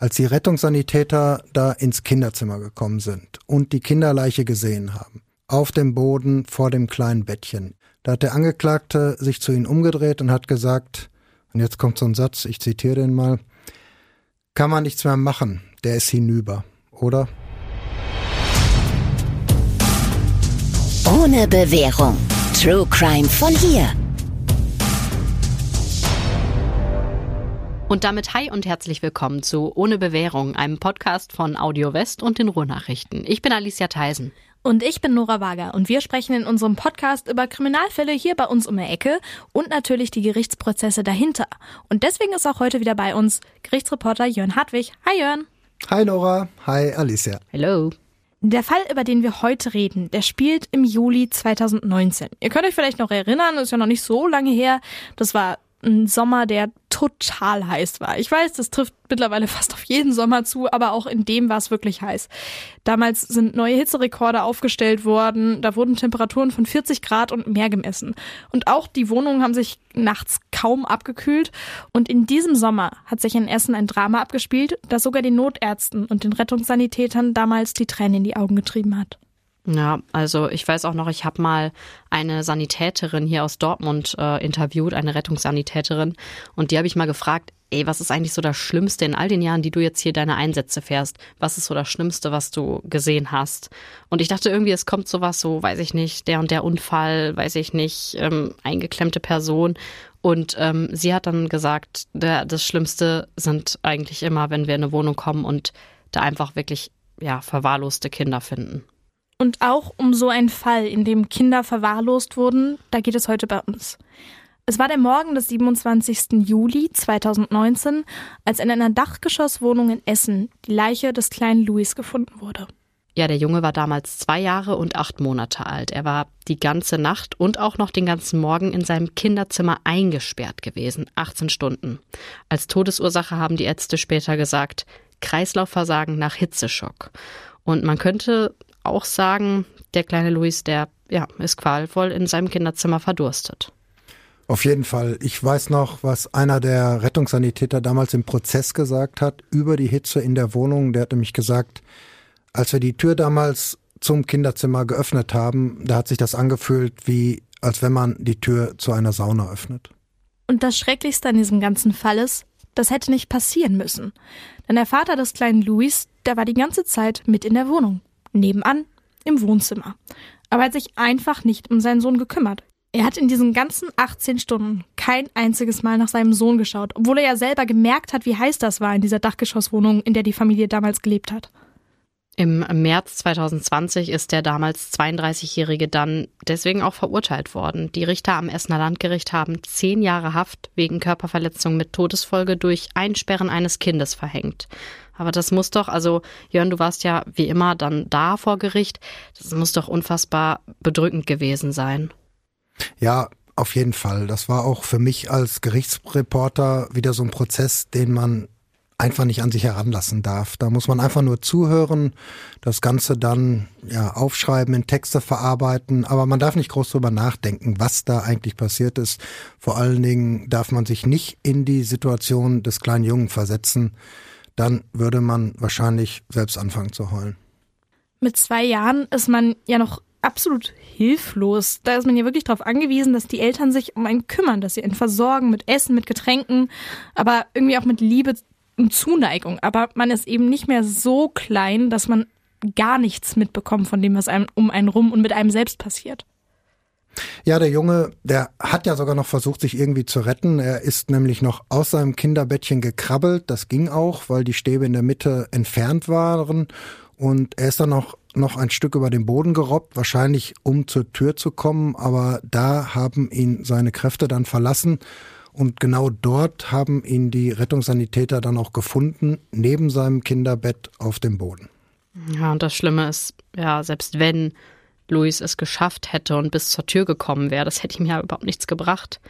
Als die Rettungssanitäter da ins Kinderzimmer gekommen sind und die Kinderleiche gesehen haben, auf dem Boden vor dem kleinen Bettchen, da hat der Angeklagte sich zu ihnen umgedreht und hat gesagt, und jetzt kommt so ein Satz, ich zitiere den mal, kann man nichts mehr machen, der ist hinüber, oder? Ohne Bewährung. True Crime von hier. Und damit hi und herzlich willkommen zu Ohne Bewährung, einem Podcast von Audio West und den Ruhrnachrichten. Ich bin Alicia Theisen. Und ich bin Nora Wager und wir sprechen in unserem Podcast über Kriminalfälle hier bei uns um die Ecke und natürlich die Gerichtsprozesse dahinter. Und deswegen ist auch heute wieder bei uns Gerichtsreporter Jörn Hartwig. Hi Jörn. Hi Nora. Hi Alicia. Hello. Der Fall, über den wir heute reden, der spielt im Juli 2019. Ihr könnt euch vielleicht noch erinnern, ist ja noch nicht so lange her. Das war ein Sommer, der total heiß war. Ich weiß, das trifft mittlerweile fast auf jeden Sommer zu, aber auch in dem war es wirklich heiß. Damals sind neue Hitzerekorde aufgestellt worden, da wurden Temperaturen von 40 Grad und mehr gemessen. Und auch die Wohnungen haben sich nachts kaum abgekühlt. Und in diesem Sommer hat sich in Essen ein Drama abgespielt, das sogar den Notärzten und den Rettungssanitätern damals die Tränen in die Augen getrieben hat. Ja, also ich weiß auch noch, ich habe mal eine Sanitäterin hier aus Dortmund äh, interviewt, eine Rettungssanitäterin, und die habe ich mal gefragt, ey, was ist eigentlich so das Schlimmste in all den Jahren, die du jetzt hier deine Einsätze fährst? Was ist so das Schlimmste, was du gesehen hast? Und ich dachte irgendwie, es kommt sowas so, weiß ich nicht, der und der Unfall, weiß ich nicht, ähm, eingeklemmte Person. Und ähm, sie hat dann gesagt, der, das Schlimmste sind eigentlich immer, wenn wir in eine Wohnung kommen und da einfach wirklich ja verwahrloste Kinder finden. Und auch um so einen Fall, in dem Kinder verwahrlost wurden, da geht es heute bei uns. Es war der Morgen des 27. Juli 2019, als in einer Dachgeschosswohnung in Essen die Leiche des kleinen Louis gefunden wurde. Ja, der Junge war damals zwei Jahre und acht Monate alt. Er war die ganze Nacht und auch noch den ganzen Morgen in seinem Kinderzimmer eingesperrt gewesen, 18 Stunden. Als Todesursache haben die Ärzte später gesagt, Kreislaufversagen nach Hitzeschock. Und man könnte auch sagen, der kleine Luis, der ja, ist qualvoll in seinem Kinderzimmer verdurstet. Auf jeden Fall. Ich weiß noch, was einer der Rettungssanitäter damals im Prozess gesagt hat über die Hitze in der Wohnung. Der hat nämlich gesagt, als wir die Tür damals zum Kinderzimmer geöffnet haben, da hat sich das angefühlt wie, als wenn man die Tür zu einer Sauna öffnet. Und das Schrecklichste an diesem ganzen Fall ist, das hätte nicht passieren müssen. Denn der Vater des kleinen Louis, der war die ganze Zeit mit in der Wohnung nebenan im Wohnzimmer. Aber er hat sich einfach nicht um seinen Sohn gekümmert. Er hat in diesen ganzen 18 Stunden kein einziges Mal nach seinem Sohn geschaut, obwohl er ja selber gemerkt hat, wie heiß das war in dieser Dachgeschosswohnung, in der die Familie damals gelebt hat. Im März 2020 ist der damals 32-Jährige dann deswegen auch verurteilt worden. Die Richter am Essener Landgericht haben zehn Jahre Haft wegen Körperverletzung mit Todesfolge durch Einsperren eines Kindes verhängt. Aber das muss doch, also Jörn, du warst ja wie immer dann da vor Gericht. Das muss doch unfassbar bedrückend gewesen sein. Ja, auf jeden Fall. Das war auch für mich als Gerichtsreporter wieder so ein Prozess, den man einfach nicht an sich heranlassen darf. Da muss man einfach nur zuhören, das Ganze dann ja aufschreiben, in Texte verarbeiten, aber man darf nicht groß drüber nachdenken, was da eigentlich passiert ist. Vor allen Dingen darf man sich nicht in die Situation des kleinen Jungen versetzen dann würde man wahrscheinlich selbst anfangen zu heulen. Mit zwei Jahren ist man ja noch absolut hilflos. Da ist man ja wirklich darauf angewiesen, dass die Eltern sich um einen kümmern, dass sie ihn versorgen mit Essen, mit Getränken, aber irgendwie auch mit Liebe und Zuneigung. Aber man ist eben nicht mehr so klein, dass man gar nichts mitbekommt von dem, was einem um einen rum und mit einem selbst passiert. Ja, der Junge, der hat ja sogar noch versucht, sich irgendwie zu retten. Er ist nämlich noch aus seinem Kinderbettchen gekrabbelt. Das ging auch, weil die Stäbe in der Mitte entfernt waren. Und er ist dann noch, noch ein Stück über den Boden gerobbt, wahrscheinlich um zur Tür zu kommen. Aber da haben ihn seine Kräfte dann verlassen. Und genau dort haben ihn die Rettungssanitäter dann auch gefunden, neben seinem Kinderbett auf dem Boden. Ja, und das Schlimme ist, ja, selbst wenn Luis es geschafft hätte und bis zur Tür gekommen wäre, das hätte ihm ja überhaupt nichts gebracht.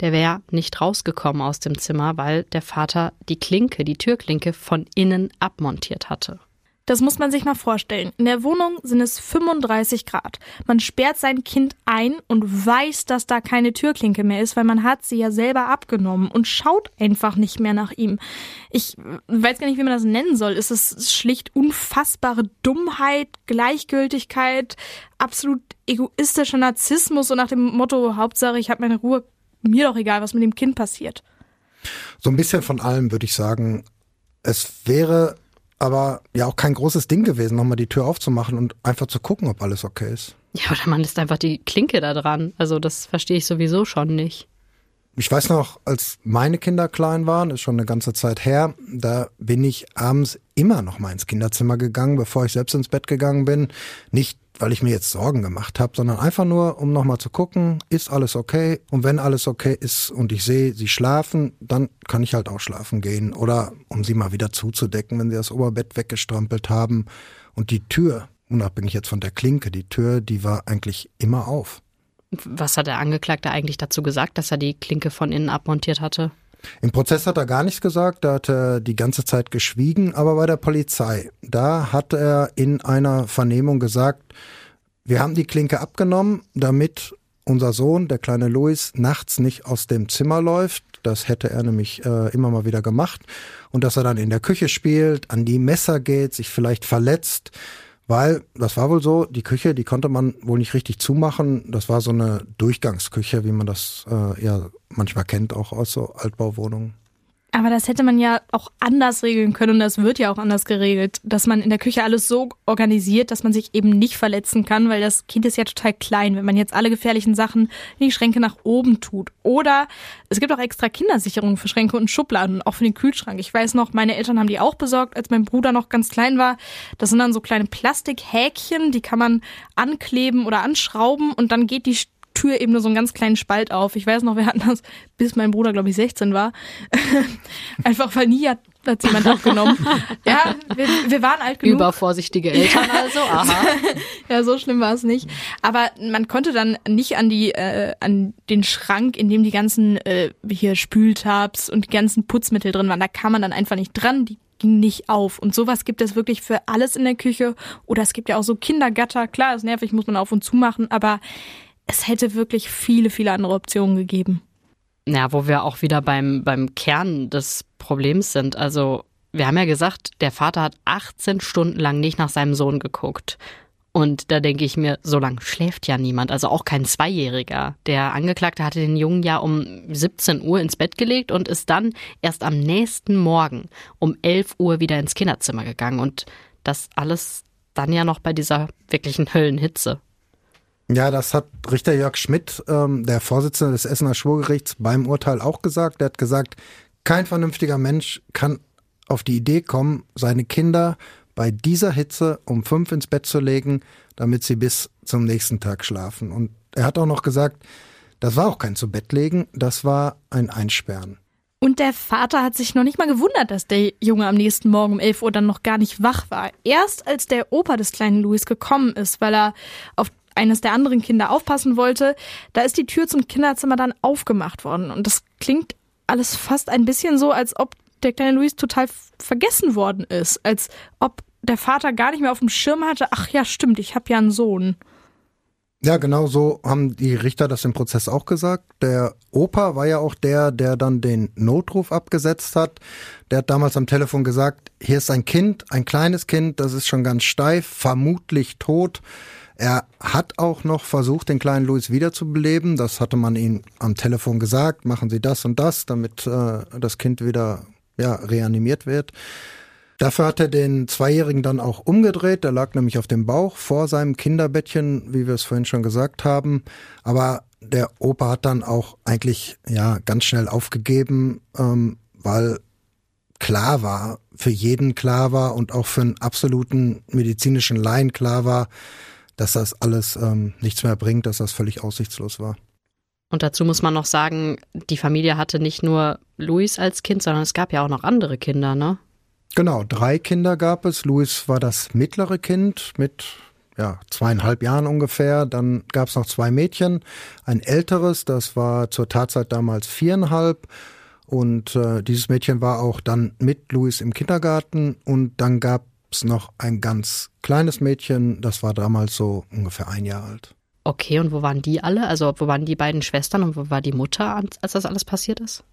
Der wäre nicht rausgekommen aus dem Zimmer, weil der Vater die Klinke, die Türklinke von innen abmontiert hatte. Das muss man sich mal vorstellen. In der Wohnung sind es 35 Grad. Man sperrt sein Kind ein und weiß, dass da keine Türklinke mehr ist, weil man hat sie ja selber abgenommen und schaut einfach nicht mehr nach ihm. Ich weiß gar nicht, wie man das nennen soll. Ist es schlicht unfassbare Dummheit, Gleichgültigkeit, absolut egoistischer Narzissmus und nach dem Motto, Hauptsache ich habe meine Ruhe, mir doch egal, was mit dem Kind passiert. So ein bisschen von allem würde ich sagen. Es wäre aber ja auch kein großes Ding gewesen, nochmal die Tür aufzumachen und einfach zu gucken, ob alles okay ist. Ja, oder man lässt einfach die Klinke da dran. Also das verstehe ich sowieso schon nicht. Ich weiß noch, als meine Kinder klein waren, ist schon eine ganze Zeit her, da bin ich abends immer noch mal ins Kinderzimmer gegangen, bevor ich selbst ins Bett gegangen bin. Nicht weil ich mir jetzt Sorgen gemacht habe, sondern einfach nur, um nochmal zu gucken, ist alles okay? Und wenn alles okay ist und ich sehe, sie schlafen, dann kann ich halt auch schlafen gehen. Oder um sie mal wieder zuzudecken, wenn sie das Oberbett weggestrampelt haben. Und die Tür, unabhängig jetzt von der Klinke, die Tür, die war eigentlich immer auf. Was hat der Angeklagte eigentlich dazu gesagt, dass er die Klinke von innen abmontiert hatte? Im Prozess hat er gar nichts gesagt, da hat er die ganze Zeit geschwiegen, aber bei der Polizei, da hat er in einer Vernehmung gesagt, wir haben die Klinke abgenommen, damit unser Sohn, der kleine Louis, nachts nicht aus dem Zimmer läuft. Das hätte er nämlich äh, immer mal wieder gemacht. Und dass er dann in der Küche spielt, an die Messer geht, sich vielleicht verletzt. Weil, das war wohl so, die Küche, die konnte man wohl nicht richtig zumachen. Das war so eine Durchgangsküche, wie man das äh, ja manchmal kennt, auch aus so Altbauwohnungen. Aber das hätte man ja auch anders regeln können und das wird ja auch anders geregelt, dass man in der Küche alles so organisiert, dass man sich eben nicht verletzen kann, weil das Kind ist ja total klein, wenn man jetzt alle gefährlichen Sachen in die Schränke nach oben tut. Oder es gibt auch extra Kindersicherungen für Schränke und Schubladen, auch für den Kühlschrank. Ich weiß noch, meine Eltern haben die auch besorgt, als mein Bruder noch ganz klein war. Das sind dann so kleine Plastikhäkchen, die kann man ankleben oder anschrauben und dann geht die Tür eben nur so einen ganz kleinen Spalt auf. Ich weiß noch, wir hatten das, bis mein Bruder, glaube ich, 16 war. Einfach weil nie hat, hat jemand abgenommen. ja, wir, wir waren alt genug. Übervorsichtige Eltern also, aha. ja, so schlimm war es nicht. Aber man konnte dann nicht an die, äh, an den Schrank, in dem die ganzen äh, hier Spültabs und die ganzen Putzmittel drin waren. Da kam man dann einfach nicht dran. Die ging nicht auf. Und sowas gibt es wirklich für alles in der Küche. Oder es gibt ja auch so Kindergatter. Klar, ist nervig, muss man auf und zu machen, aber es hätte wirklich viele, viele andere Optionen gegeben. Ja, wo wir auch wieder beim, beim Kern des Problems sind. Also, wir haben ja gesagt, der Vater hat 18 Stunden lang nicht nach seinem Sohn geguckt. Und da denke ich mir, so lange schläft ja niemand, also auch kein Zweijähriger. Der Angeklagte hatte den Jungen ja um 17 Uhr ins Bett gelegt und ist dann erst am nächsten Morgen um 11 Uhr wieder ins Kinderzimmer gegangen. Und das alles dann ja noch bei dieser wirklichen Höllenhitze. Ja, das hat Richter Jörg Schmidt, ähm, der Vorsitzende des Essener Schwurgerichts, beim Urteil auch gesagt. Er hat gesagt, kein vernünftiger Mensch kann auf die Idee kommen, seine Kinder bei dieser Hitze um fünf ins Bett zu legen, damit sie bis zum nächsten Tag schlafen. Und er hat auch noch gesagt, das war auch kein zu Bett legen, das war ein Einsperren. Und der Vater hat sich noch nicht mal gewundert, dass der Junge am nächsten Morgen um 11 Uhr dann noch gar nicht wach war. Erst als der Opa des kleinen Louis gekommen ist, weil er auf eines der anderen Kinder aufpassen wollte, da ist die Tür zum Kinderzimmer dann aufgemacht worden. Und das klingt alles fast ein bisschen so, als ob der kleine Luis total vergessen worden ist. Als ob der Vater gar nicht mehr auf dem Schirm hatte, ach ja, stimmt, ich habe ja einen Sohn. Ja, genau so haben die Richter das im Prozess auch gesagt. Der Opa war ja auch der, der dann den Notruf abgesetzt hat. Der hat damals am Telefon gesagt, hier ist ein Kind, ein kleines Kind, das ist schon ganz steif, vermutlich tot. Er hat auch noch versucht, den kleinen Louis wiederzubeleben. Das hatte man ihm am Telefon gesagt. Machen Sie das und das, damit äh, das Kind wieder ja, reanimiert wird. Dafür hat er den Zweijährigen dann auch umgedreht. Der lag nämlich auf dem Bauch vor seinem Kinderbettchen, wie wir es vorhin schon gesagt haben. Aber der Opa hat dann auch eigentlich ja ganz schnell aufgegeben, ähm, weil klar war, für jeden klar war und auch für einen absoluten medizinischen Laien klar war, dass das alles ähm, nichts mehr bringt, dass das völlig aussichtslos war. Und dazu muss man noch sagen, die Familie hatte nicht nur Luis als Kind, sondern es gab ja auch noch andere Kinder, ne? Genau, drei Kinder gab es. Luis war das mittlere Kind mit ja, zweieinhalb Jahren ungefähr. Dann gab es noch zwei Mädchen, ein älteres, das war zur Tatzeit damals viereinhalb. Und äh, dieses Mädchen war auch dann mit Luis im Kindergarten. Und dann gab es noch ein ganz kleines Mädchen, das war damals so ungefähr ein Jahr alt. Okay, und wo waren die alle? Also wo waren die beiden Schwestern und wo war die Mutter, als das alles passiert ist?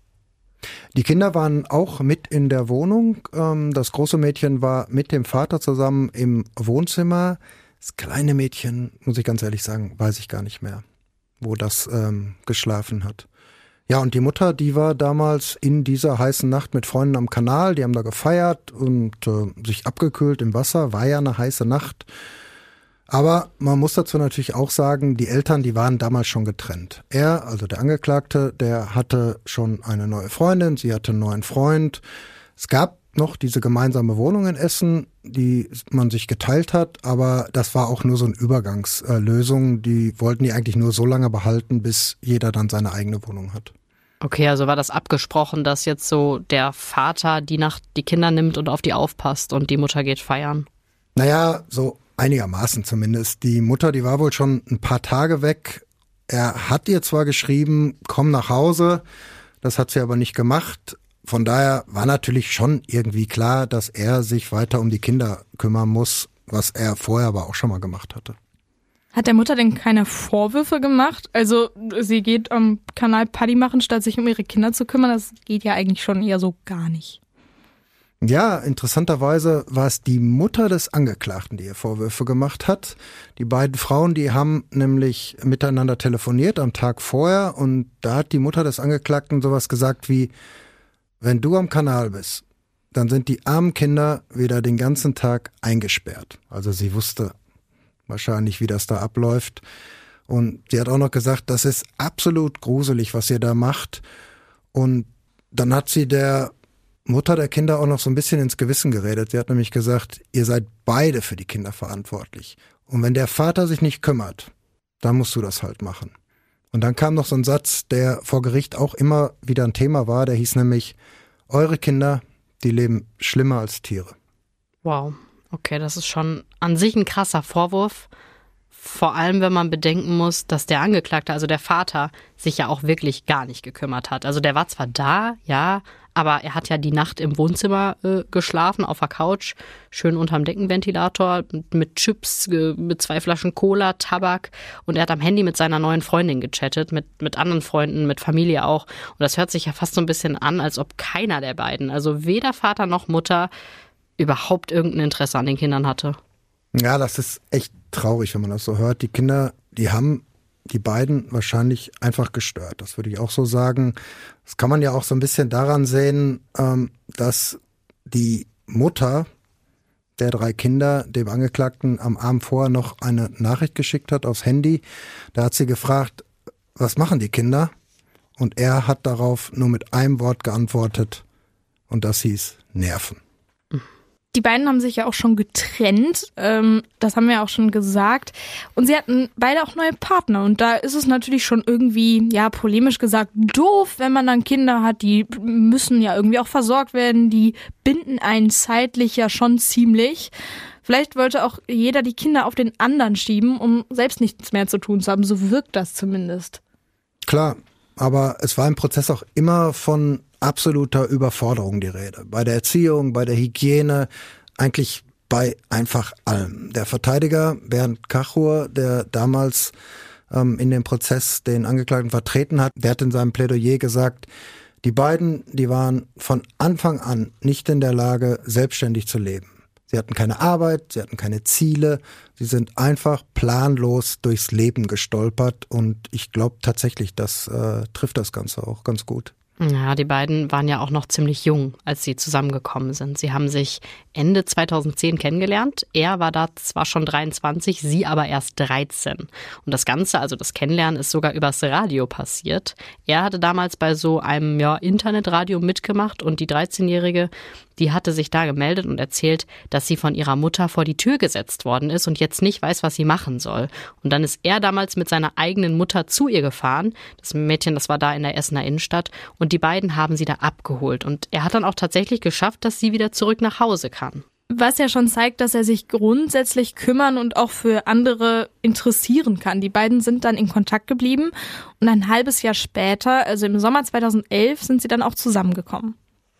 Die Kinder waren auch mit in der Wohnung. Ähm, das große Mädchen war mit dem Vater zusammen im Wohnzimmer. Das kleine Mädchen, muss ich ganz ehrlich sagen, weiß ich gar nicht mehr, wo das ähm, geschlafen hat. Ja, und die Mutter, die war damals in dieser heißen Nacht mit Freunden am Kanal, die haben da gefeiert und äh, sich abgekühlt im Wasser, war ja eine heiße Nacht. Aber man muss dazu natürlich auch sagen, die Eltern, die waren damals schon getrennt. Er, also der Angeklagte, der hatte schon eine neue Freundin, sie hatte einen neuen Freund. Es gab noch diese gemeinsame Wohnung in Essen, die man sich geteilt hat, aber das war auch nur so eine Übergangslösung. Die wollten die eigentlich nur so lange behalten, bis jeder dann seine eigene Wohnung hat. Okay, also war das abgesprochen, dass jetzt so der Vater die Nacht die Kinder nimmt und auf die aufpasst und die Mutter geht feiern? Naja, so Einigermaßen zumindest. Die Mutter, die war wohl schon ein paar Tage weg. Er hat ihr zwar geschrieben, komm nach Hause, das hat sie aber nicht gemacht. Von daher war natürlich schon irgendwie klar, dass er sich weiter um die Kinder kümmern muss, was er vorher aber auch schon mal gemacht hatte. Hat der Mutter denn keine Vorwürfe gemacht? Also sie geht am Kanal Paddy machen, statt sich um ihre Kinder zu kümmern. Das geht ja eigentlich schon eher so gar nicht. Ja, interessanterweise war es die Mutter des Angeklagten, die ihr Vorwürfe gemacht hat. Die beiden Frauen, die haben nämlich miteinander telefoniert am Tag vorher und da hat die Mutter des Angeklagten sowas gesagt wie, wenn du am Kanal bist, dann sind die armen Kinder wieder den ganzen Tag eingesperrt. Also sie wusste wahrscheinlich, wie das da abläuft. Und sie hat auch noch gesagt, das ist absolut gruselig, was ihr da macht. Und dann hat sie der Mutter der Kinder auch noch so ein bisschen ins Gewissen geredet. Sie hat nämlich gesagt, ihr seid beide für die Kinder verantwortlich. Und wenn der Vater sich nicht kümmert, dann musst du das halt machen. Und dann kam noch so ein Satz, der vor Gericht auch immer wieder ein Thema war, der hieß nämlich, eure Kinder, die leben schlimmer als Tiere. Wow, okay, das ist schon an sich ein krasser Vorwurf. Vor allem, wenn man bedenken muss, dass der Angeklagte, also der Vater, sich ja auch wirklich gar nicht gekümmert hat. Also der war zwar da, ja, aber er hat ja die Nacht im Wohnzimmer äh, geschlafen, auf der Couch, schön unterm Deckenventilator, mit, Chips, äh, mit zwei Flaschen Cola, Tabak. Und er hat am Handy mit seiner neuen Freundin gechattet, mit, mit anderen Freunden, mit Familie auch. Und das hört sich ja fast so ein bisschen an, als ob keiner der beiden, also weder Vater noch Mutter, überhaupt irgendein Interesse an den Kindern hatte. Ja, das ist echt traurig, wenn man das so hört. Die Kinder, die haben die beiden wahrscheinlich einfach gestört. Das würde ich auch so sagen. Das kann man ja auch so ein bisschen daran sehen, ähm, dass die Mutter der drei Kinder dem Angeklagten am Abend vorher noch eine Nachricht geschickt hat aufs Handy. Da hat sie gefragt, was machen die Kinder? Und er hat darauf nur mit einem Wort geantwortet und das hieß Nerven. Die beiden haben sich ja auch schon getrennt, ähm, das haben wir auch schon gesagt. Und sie hatten beide auch neue Partner. Und da ist es natürlich schon irgendwie, ja, polemisch gesagt, doof, wenn man dann Kinder hat, die müssen ja irgendwie auch versorgt werden, die binden einen zeitlich ja schon ziemlich. Vielleicht wollte auch jeder die Kinder auf den anderen schieben, um selbst nichts mehr zu tun zu haben. So wirkt das zumindest. Klar, aber es war im Prozess auch immer von absoluter Überforderung die Rede. Bei der Erziehung, bei der Hygiene, eigentlich bei einfach allem. Der Verteidiger Bernd Kachur, der damals ähm, in dem Prozess den Angeklagten vertreten hat, der hat in seinem Plädoyer gesagt, die beiden, die waren von Anfang an nicht in der Lage, selbstständig zu leben. Sie hatten keine Arbeit, sie hatten keine Ziele, sie sind einfach planlos durchs Leben gestolpert und ich glaube tatsächlich, das äh, trifft das Ganze auch ganz gut. Ja, die beiden waren ja auch noch ziemlich jung, als sie zusammengekommen sind. Sie haben sich Ende 2010 kennengelernt. Er war da zwar schon 23, sie aber erst 13. Und das Ganze, also das Kennenlernen, ist sogar übers Radio passiert. Er hatte damals bei so einem ja, Internetradio mitgemacht und die 13-Jährige, die hatte sich da gemeldet und erzählt, dass sie von ihrer Mutter vor die Tür gesetzt worden ist und jetzt nicht weiß, was sie machen soll. Und dann ist er damals mit seiner eigenen Mutter zu ihr gefahren. Das Mädchen, das war da in der Essener Innenstadt und die beiden haben sie da abgeholt. Und er hat dann auch tatsächlich geschafft, dass sie wieder zurück nach Hause kann. Was ja schon zeigt, dass er sich grundsätzlich kümmern und auch für andere interessieren kann. Die beiden sind dann in Kontakt geblieben und ein halbes Jahr später, also im Sommer 2011, sind sie dann auch zusammengekommen.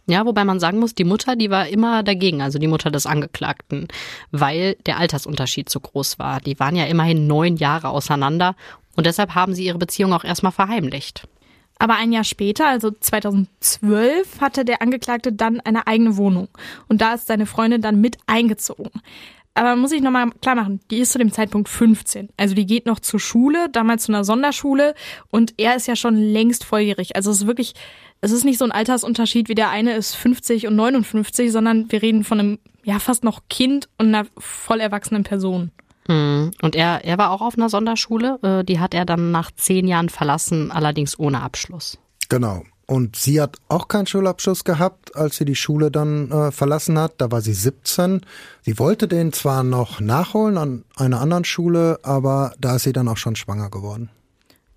Ja, wobei man sagen muss, die Mutter, die war immer dagegen, also die Mutter des Angeklagten, weil der Altersunterschied zu groß war. Die waren ja immerhin neun Jahre auseinander und deshalb haben sie ihre Beziehung auch erstmal verheimlicht. Aber ein Jahr später, also 2012, hatte der Angeklagte dann eine eigene Wohnung. Und da ist seine Freundin dann mit eingezogen. Aber muss ich nochmal klar machen, die ist zu dem Zeitpunkt 15. Also die geht noch zur Schule, damals zu einer Sonderschule und er ist ja schon längst volljährig. Also es ist wirklich, es ist nicht so ein Altersunterschied wie der eine ist 50 und 59, sondern wir reden von einem, ja, fast noch Kind und einer voll erwachsenen Person. Hm. Und er, er war auch auf einer Sonderschule. Äh, die hat er dann nach zehn Jahren verlassen, allerdings ohne Abschluss. Genau. Und sie hat auch keinen Schulabschluss gehabt, als sie die Schule dann äh, verlassen hat. Da war sie 17. Sie wollte den zwar noch nachholen an einer anderen Schule, aber da ist sie dann auch schon schwanger geworden.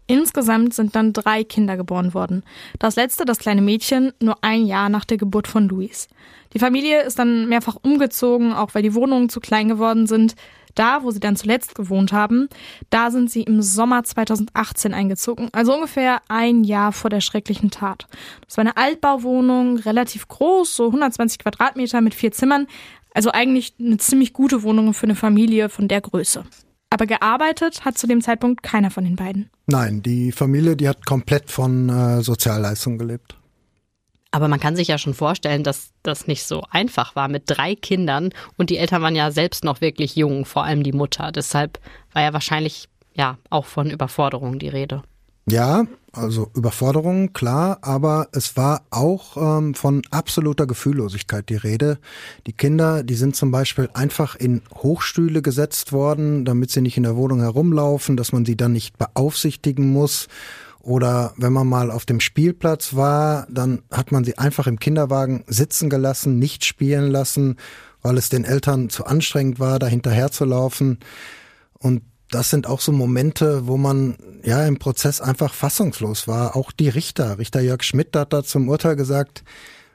Insgesamt sind dann drei Kinder geboren worden. Das letzte, das kleine Mädchen, nur ein Jahr nach der Geburt von Luis. Die Familie ist dann mehrfach umgezogen, auch weil die Wohnungen zu klein geworden sind. Da, wo sie dann zuletzt gewohnt haben, da sind sie im Sommer 2018 eingezogen, also ungefähr ein Jahr vor der schrecklichen Tat. Das war eine Altbauwohnung, relativ groß, so 120 Quadratmeter mit vier Zimmern, also eigentlich eine ziemlich gute Wohnung für eine Familie von der Größe. Aber gearbeitet hat zu dem Zeitpunkt keiner von den beiden. Nein, die Familie, die hat komplett von äh, Sozialleistungen gelebt. Aber man kann sich ja schon vorstellen, dass das nicht so einfach war mit drei Kindern und die Eltern waren ja selbst noch wirklich jung, vor allem die Mutter. Deshalb war ja wahrscheinlich ja auch von Überforderung die Rede. Ja, also Überforderung, klar, aber es war auch ähm, von absoluter Gefühllosigkeit die Rede. Die Kinder, die sind zum Beispiel einfach in Hochstühle gesetzt worden, damit sie nicht in der Wohnung herumlaufen, dass man sie dann nicht beaufsichtigen muss. Oder wenn man mal auf dem Spielplatz war, dann hat man sie einfach im Kinderwagen sitzen gelassen, nicht spielen lassen, weil es den Eltern zu anstrengend war, da hinterher zu laufen. Und das sind auch so Momente, wo man ja im Prozess einfach fassungslos war. Auch die Richter, Richter Jörg Schmidt hat da zum Urteil gesagt,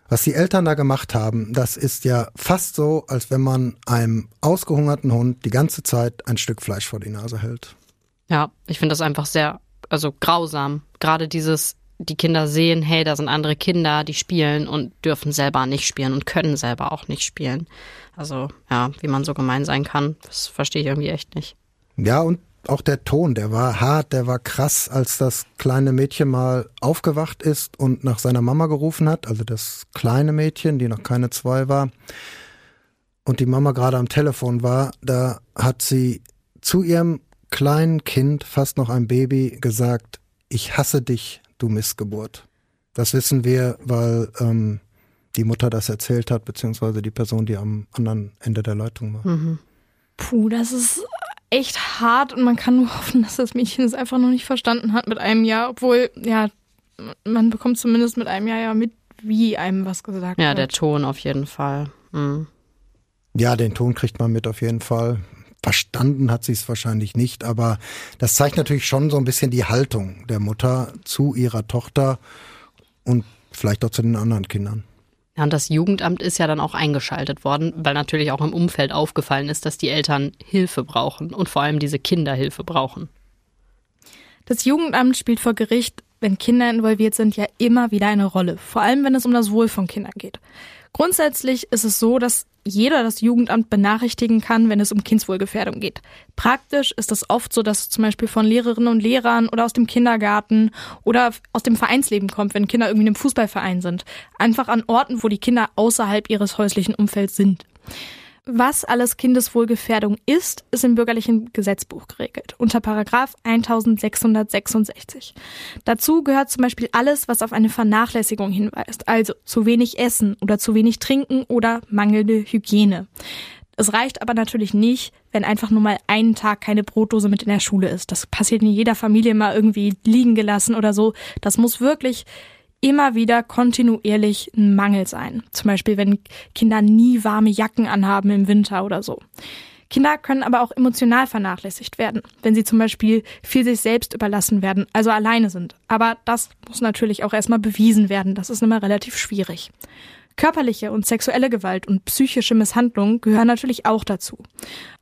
was die Eltern da gemacht haben, das ist ja fast so, als wenn man einem ausgehungerten Hund die ganze Zeit ein Stück Fleisch vor die Nase hält. Ja, ich finde das einfach sehr also grausam. Gerade dieses, die Kinder sehen, hey, da sind andere Kinder, die spielen und dürfen selber nicht spielen und können selber auch nicht spielen. Also ja, wie man so gemein sein kann, das verstehe ich irgendwie echt nicht. Ja, und auch der Ton, der war hart, der war krass, als das kleine Mädchen mal aufgewacht ist und nach seiner Mama gerufen hat, also das kleine Mädchen, die noch keine zwei war, und die Mama gerade am Telefon war, da hat sie zu ihrem kleinen Kind, fast noch ein Baby, gesagt, ich hasse dich, du Missgeburt. Das wissen wir, weil ähm, die Mutter das erzählt hat, beziehungsweise die Person, die am anderen Ende der Leitung war. Mhm. Puh, das ist echt hart und man kann nur hoffen, dass das Mädchen es einfach noch nicht verstanden hat mit einem Jahr, obwohl, ja, man bekommt zumindest mit einem Jahr ja mit, wie einem was gesagt ja, wird. Ja, der Ton auf jeden Fall. Mhm. Ja, den Ton kriegt man mit auf jeden Fall verstanden hat sie es wahrscheinlich nicht, aber das zeigt natürlich schon so ein bisschen die Haltung der Mutter zu ihrer Tochter und vielleicht auch zu den anderen Kindern. Ja, und das Jugendamt ist ja dann auch eingeschaltet worden, weil natürlich auch im Umfeld aufgefallen ist, dass die Eltern Hilfe brauchen und vor allem diese Kinder Hilfe brauchen. Das Jugendamt spielt vor Gericht, wenn Kinder involviert sind, ja immer wieder eine Rolle, vor allem wenn es um das Wohl von Kindern geht. Grundsätzlich ist es so, dass jeder das Jugendamt benachrichtigen kann, wenn es um Kindswohlgefährdung geht. Praktisch ist es oft so, dass es zum Beispiel von Lehrerinnen und Lehrern oder aus dem Kindergarten oder aus dem Vereinsleben kommt, wenn Kinder irgendwie in einem Fußballverein sind. Einfach an Orten, wo die Kinder außerhalb ihres häuslichen Umfelds sind. Was alles Kindeswohlgefährdung ist, ist im bürgerlichen Gesetzbuch geregelt, unter Paragraph 1666. Dazu gehört zum Beispiel alles, was auf eine Vernachlässigung hinweist, also zu wenig Essen oder zu wenig Trinken oder mangelnde Hygiene. Es reicht aber natürlich nicht, wenn einfach nur mal einen Tag keine Brotdose mit in der Schule ist. Das passiert in jeder Familie mal irgendwie liegen gelassen oder so. Das muss wirklich immer wieder kontinuierlich ein Mangel sein. Zum Beispiel, wenn Kinder nie warme Jacken anhaben im Winter oder so. Kinder können aber auch emotional vernachlässigt werden, wenn sie zum Beispiel viel sich selbst überlassen werden, also alleine sind. Aber das muss natürlich auch erstmal bewiesen werden. Das ist immer relativ schwierig. Körperliche und sexuelle Gewalt und psychische Misshandlungen gehören natürlich auch dazu.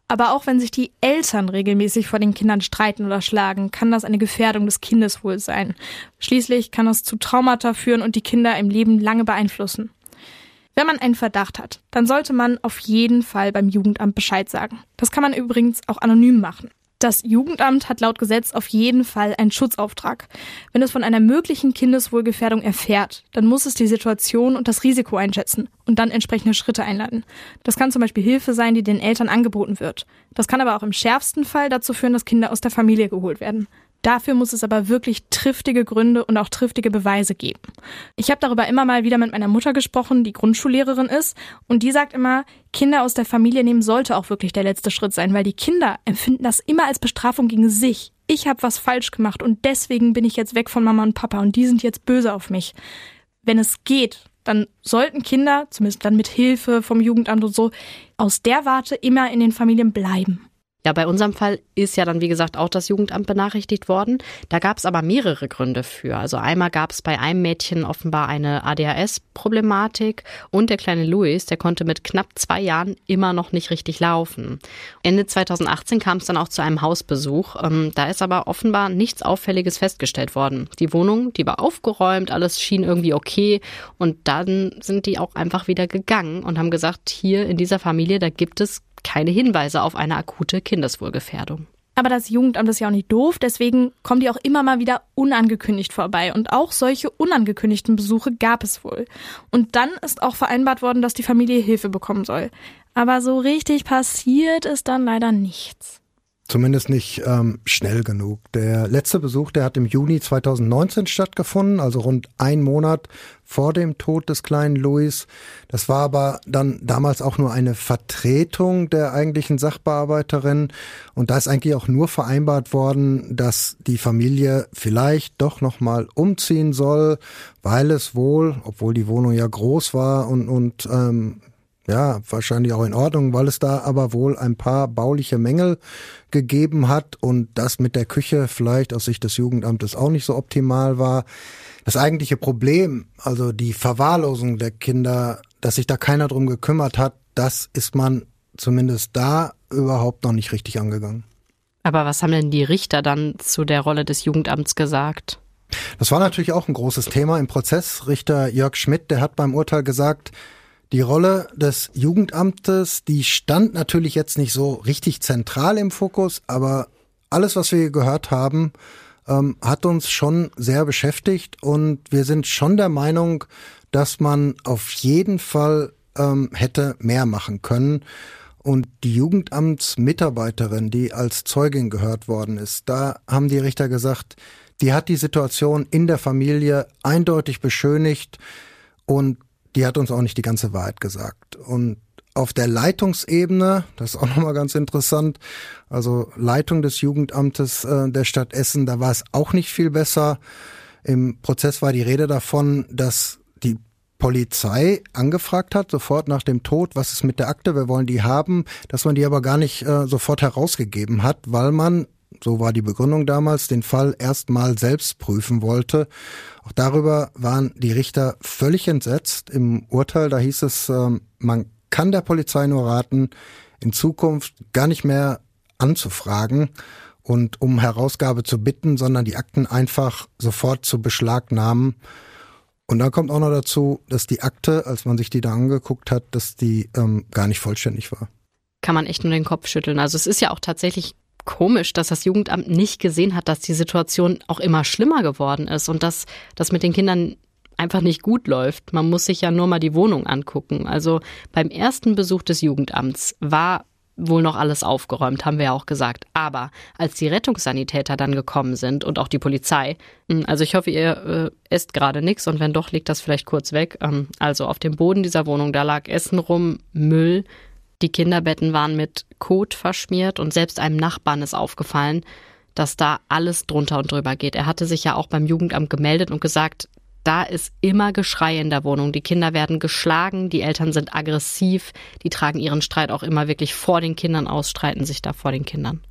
Aber auch wenn sich die Eltern regelmäßig vor den Kindern streiten oder schlagen, kann das eine Gefährdung des Kindeswohls sein. Schließlich kann es zu Traumata führen und die Kinder im Leben lange beeinflussen. Wenn man einen Verdacht hat, dann sollte man auf jeden Fall beim Jugendamt Bescheid sagen. Das kann man übrigens auch anonym machen. Das Jugendamt hat laut Gesetz auf jeden Fall einen Schutzauftrag. Wenn es von einer möglichen Kindeswohlgefährdung erfährt, dann muss es die Situation und das Risiko einschätzen und dann entsprechende Schritte einleiten. Das kann zum Beispiel Hilfe sein, die den Eltern angeboten wird. Das kann aber auch im schärfsten Fall dazu führen, dass Kinder aus der Familie geholt werden. Dafür muss es aber wirklich triftige Gründe und auch triftige Beweise geben. Ich habe darüber immer mal wieder mit meiner Mutter gesprochen, die Grundschullehrerin ist, und die sagt immer, Kinder aus der Familie nehmen sollte auch wirklich der letzte Schritt sein, weil die Kinder empfinden das immer als Bestrafung gegen sich. Ich habe was falsch gemacht und deswegen bin ich jetzt weg von Mama und Papa und die sind jetzt böse auf mich. Wenn es geht, dann sollten Kinder, zumindest dann mit Hilfe vom Jugendamt und so, aus der Warte immer in den Familien bleiben. Ja, bei unserem Fall ist ja dann, wie gesagt, auch das Jugendamt benachrichtigt worden. Da gab es aber mehrere Gründe für. Also einmal gab es bei einem Mädchen offenbar eine ADHS-Problematik und der kleine Louis, der konnte mit knapp zwei Jahren immer noch nicht richtig laufen. Ende 2018 kam es dann auch zu einem Hausbesuch. Ähm, da ist aber offenbar nichts Auffälliges festgestellt worden. Die Wohnung, die war aufgeräumt, alles schien irgendwie okay. Und dann sind die auch einfach wieder gegangen und haben gesagt, hier in dieser Familie, da gibt es keine Hinweise auf eine akute Kindeswohlgefährdung. Aber das Jugendamt ist ja auch nicht doof, deswegen kommen die auch immer mal wieder unangekündigt vorbei. Und auch solche unangekündigten Besuche gab es wohl. Und dann ist auch vereinbart worden, dass die Familie Hilfe bekommen soll. Aber so richtig passiert ist dann leider nichts. Zumindest nicht ähm, schnell genug. Der letzte Besuch, der hat im Juni 2019 stattgefunden, also rund ein Monat vor dem Tod des kleinen Louis. Das war aber dann damals auch nur eine Vertretung der eigentlichen Sachbearbeiterin. Und da ist eigentlich auch nur vereinbart worden, dass die Familie vielleicht doch nochmal umziehen soll, weil es wohl, obwohl die Wohnung ja groß war und, und ähm, ja, wahrscheinlich auch in Ordnung, weil es da aber wohl ein paar bauliche Mängel gegeben hat und das mit der Küche vielleicht aus Sicht des Jugendamtes auch nicht so optimal war. Das eigentliche Problem, also die Verwahrlosung der Kinder, dass sich da keiner drum gekümmert hat, das ist man zumindest da überhaupt noch nicht richtig angegangen. Aber was haben denn die Richter dann zu der Rolle des Jugendamts gesagt? Das war natürlich auch ein großes Thema im Prozess. Richter Jörg Schmidt, der hat beim Urteil gesagt, die Rolle des Jugendamtes, die stand natürlich jetzt nicht so richtig zentral im Fokus, aber alles, was wir gehört haben, ähm, hat uns schon sehr beschäftigt und wir sind schon der Meinung, dass man auf jeden Fall ähm, hätte mehr machen können. Und die Jugendamtsmitarbeiterin, die als Zeugin gehört worden ist, da haben die Richter gesagt, die hat die Situation in der Familie eindeutig beschönigt und die hat uns auch nicht die ganze Wahrheit gesagt. Und auf der Leitungsebene, das ist auch nochmal ganz interessant, also Leitung des Jugendamtes äh, der Stadt Essen, da war es auch nicht viel besser. Im Prozess war die Rede davon, dass die Polizei angefragt hat, sofort nach dem Tod, was ist mit der Akte, wir wollen die haben, dass man die aber gar nicht äh, sofort herausgegeben hat, weil man so war die Begründung damals, den Fall erstmal selbst prüfen wollte. Auch darüber waren die Richter völlig entsetzt. Im Urteil, da hieß es, ähm, man kann der Polizei nur raten, in Zukunft gar nicht mehr anzufragen und um Herausgabe zu bitten, sondern die Akten einfach sofort zu beschlagnahmen. Und dann kommt auch noch dazu, dass die Akte, als man sich die da angeguckt hat, dass die ähm, gar nicht vollständig war. Kann man echt nur den Kopf schütteln. Also es ist ja auch tatsächlich komisch, dass das Jugendamt nicht gesehen hat, dass die Situation auch immer schlimmer geworden ist und dass das mit den Kindern einfach nicht gut läuft. Man muss sich ja nur mal die Wohnung angucken. Also beim ersten Besuch des Jugendamts war wohl noch alles aufgeräumt, haben wir ja auch gesagt. Aber als die Rettungssanitäter dann gekommen sind und auch die Polizei, hm, also ich hoffe, ihr äh, esst gerade nichts und wenn doch, liegt das vielleicht kurz weg. Ähm, also auf dem Boden dieser Wohnung, da lag Essen rum, Müll, die Kinderbetten waren mit Kot verschmiert und selbst einem Nachbarn ist aufgefallen, dass da alles drunter und drüber geht. Er hatte sich ja auch beim Jugendamt gemeldet und gesagt, da ist immer Geschrei in der Wohnung. Die Kinder werden geschlagen, die Eltern sind aggressiv, die tragen ihren Streit auch immer wirklich vor den Kindern aus, streiten sich da vor den Kindern.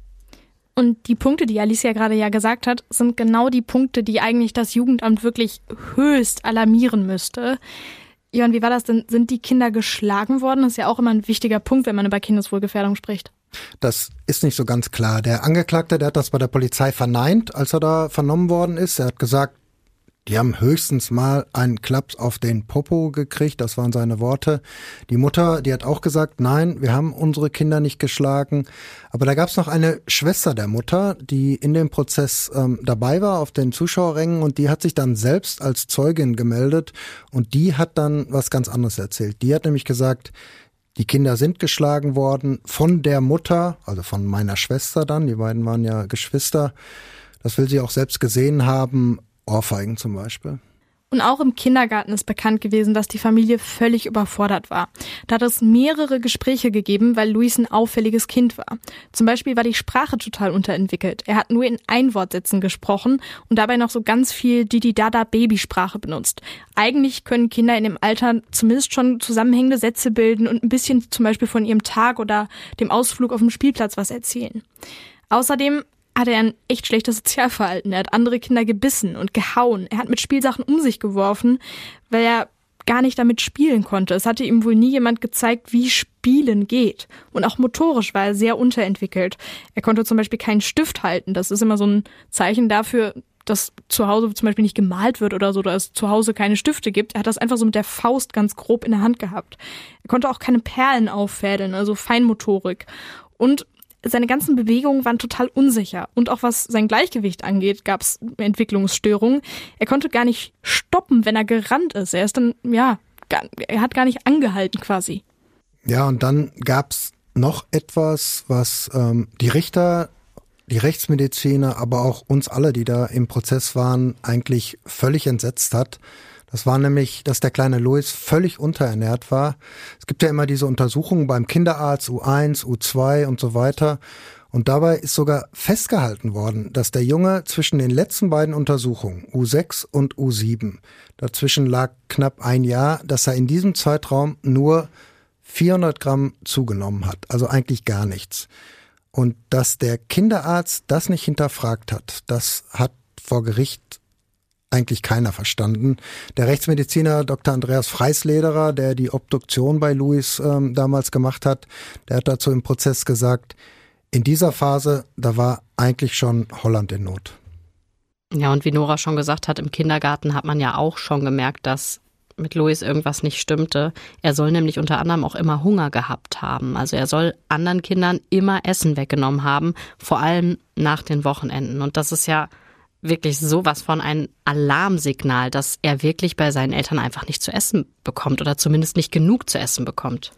Und die Punkte, die Alicia gerade ja gesagt hat, sind genau die Punkte, die eigentlich das Jugendamt wirklich höchst alarmieren müsste. Jörn, wie war das denn? Sind die Kinder geschlagen worden? Das ist ja auch immer ein wichtiger Punkt, wenn man über Kindeswohlgefährdung spricht. Das ist nicht so ganz klar. Der Angeklagte, der hat das bei der Polizei verneint, als er da vernommen worden ist. Er hat gesagt, Die haben höchstens mal einen Klaps auf den Popo gekriegt, das waren seine Worte. Die Mutter, die hat auch gesagt, nein, wir haben unsere Kinder nicht geschlagen. Aber da gab es noch eine Schwester der Mutter, die in dem Prozess ähm, dabei war auf den Zuschauerrängen und die hat sich dann selbst als Zeugin gemeldet und die hat dann was ganz anderes erzählt. Die hat nämlich gesagt, die Kinder sind geschlagen worden von der Mutter, also von meiner Schwester dann, die beiden waren ja Geschwister. Das will sie auch selbst gesehen haben, Ohrfeigen zum Beispiel. Und auch im Kindergarten ist bekannt gewesen, dass die Familie völlig überfordert war. Da hat es mehrere Gespräche gegeben, weil Luis ein auffälliges Kind war. Zum Beispiel war die Sprache total unterentwickelt. Er hat nur in Einwortsätzen gesprochen und dabei noch so ganz viel Didi-Dada Babysprache benutzt. Eigentlich können Kinder in dem Alter zumindest schon zusammenhängende Sätze bilden und ein bisschen zum Beispiel von ihrem Tag oder dem Ausflug auf dem Spielplatz was erzählen. Außerdem hatte er ein echt schlechtes Sozialverhalten. Er hat andere Kinder gebissen und gehauen. Er hat mit Spielsachen um sich geworfen, weil er gar nicht damit spielen konnte. Es hatte ihm wohl nie jemand gezeigt, wie Spielen geht. Und auch motorisch war er sehr unterentwickelt. Er konnte zum Beispiel keinen Stift halten. Das ist immer so ein Zeichen dafür, dass zu Hause zum Beispiel nicht gemalt wird oder so, dass es zu Hause keine Stifte gibt. Er hat das einfach so mit der Faust ganz grob in der Hand gehabt. Er konnte auch keine Perlen auffädeln, also Feinmotorik. Und seine ganzen Bewegungen waren total unsicher. Und auch was sein Gleichgewicht angeht, gab es Entwicklungsstörungen. Er konnte gar nicht stoppen, wenn er gerannt ist. Er ist dann, ja, er hat gar nicht angehalten quasi. Ja, und dann gab's noch etwas, was ähm, die Richter, die Rechtsmediziner, aber auch uns alle, die da im Prozess waren, eigentlich völlig entsetzt hat. Das war nämlich, dass der kleine Louis völlig unterernährt war. Es gibt ja immer diese Untersuchungen beim Kinderarzt U1, U2 und so weiter. Und dabei ist sogar festgehalten worden, dass der Junge zwischen den letzten beiden Untersuchungen, U6 und U7, dazwischen lag knapp ein Jahr, dass er in diesem Zeitraum nur 400 Gramm zugenommen hat. Also eigentlich gar nichts. Und dass der Kinderarzt das nicht hinterfragt hat, das hat vor Gericht eigentlich keiner verstanden. Der Rechtsmediziner Dr. Andreas Freislederer, der die Obduktion bei Louis ähm, damals gemacht hat, der hat dazu im Prozess gesagt, in dieser Phase, da war eigentlich schon Holland in Not. Ja, und wie Nora schon gesagt hat, im Kindergarten hat man ja auch schon gemerkt, dass mit Louis irgendwas nicht stimmte. Er soll nämlich unter anderem auch immer Hunger gehabt haben. Also er soll anderen Kindern immer Essen weggenommen haben, vor allem nach den Wochenenden. Und das ist ja wirklich sowas von ein Alarmsignal, dass er wirklich bei seinen Eltern einfach nicht zu essen bekommt oder zumindest nicht genug zu essen bekommt.